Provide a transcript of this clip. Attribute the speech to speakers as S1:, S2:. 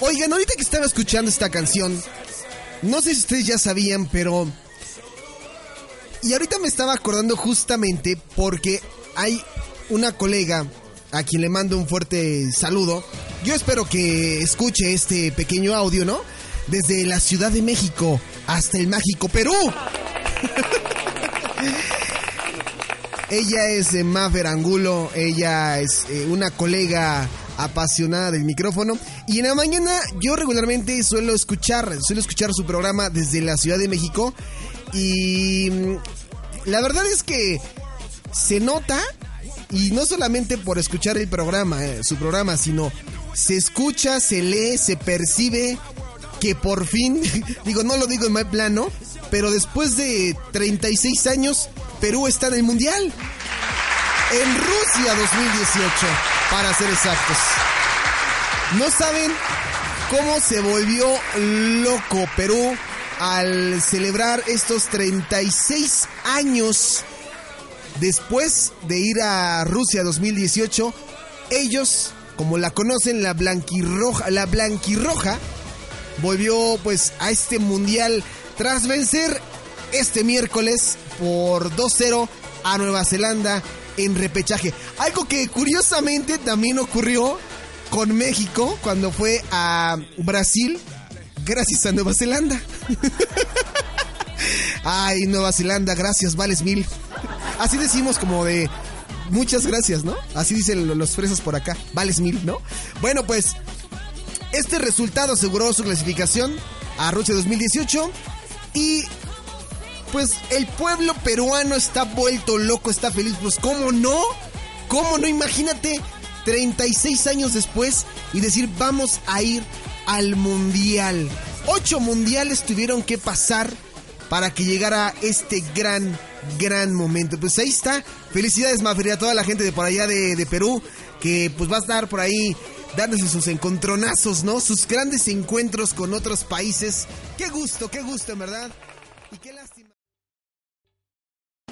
S1: Oigan, ahorita que estaba escuchando esta canción, no sé si ustedes ya sabían, pero... Y ahorita me estaba acordando justamente porque hay una colega a quien le mando un fuerte saludo. Yo espero que escuche este pequeño audio, ¿no? Desde la Ciudad de México hasta el mágico Perú. ella es eh, Mafer Angulo, ella es eh, una colega apasionada del micrófono. Y en la mañana yo regularmente suelo escuchar, suelo escuchar su programa desde la Ciudad de México. Y mm, la verdad es que se nota, y no solamente por escuchar el programa, eh, su programa, sino se escucha, se lee, se percibe que por fin, digo, no lo digo en mal plano, pero después de 36 años, Perú está en el Mundial. En Rusia 2018, para ser exactos. No saben cómo se volvió loco Perú al celebrar estos 36 años después de ir a Rusia 2018. Ellos, como la conocen, la blanquirroja, la blanquirroja, volvió pues a este mundial tras vencer este miércoles por 2-0 a Nueva Zelanda en repechaje. Algo que curiosamente también ocurrió con México cuando fue a Brasil gracias a Nueva Zelanda. Ay, Nueva Zelanda, gracias, vales mil. Así decimos como de muchas gracias, ¿no? Así dicen los fresas por acá, vales mil, ¿no? Bueno, pues este resultado aseguró su clasificación a Rusia 2018 y pues el pueblo peruano está vuelto loco, está feliz. Pues ¿cómo no? ¿Cómo no? Imagínate 36 años después y decir vamos a ir al mundial. Ocho mundiales tuvieron que pasar para que llegara este gran, gran momento. Pues ahí está. Felicidades, Maferia, a toda la gente de por allá de, de Perú que pues va a estar por ahí dándose sus encontronazos, ¿no? Sus grandes encuentros con otros países. Qué gusto, qué gusto, en verdad. Y qué lástima.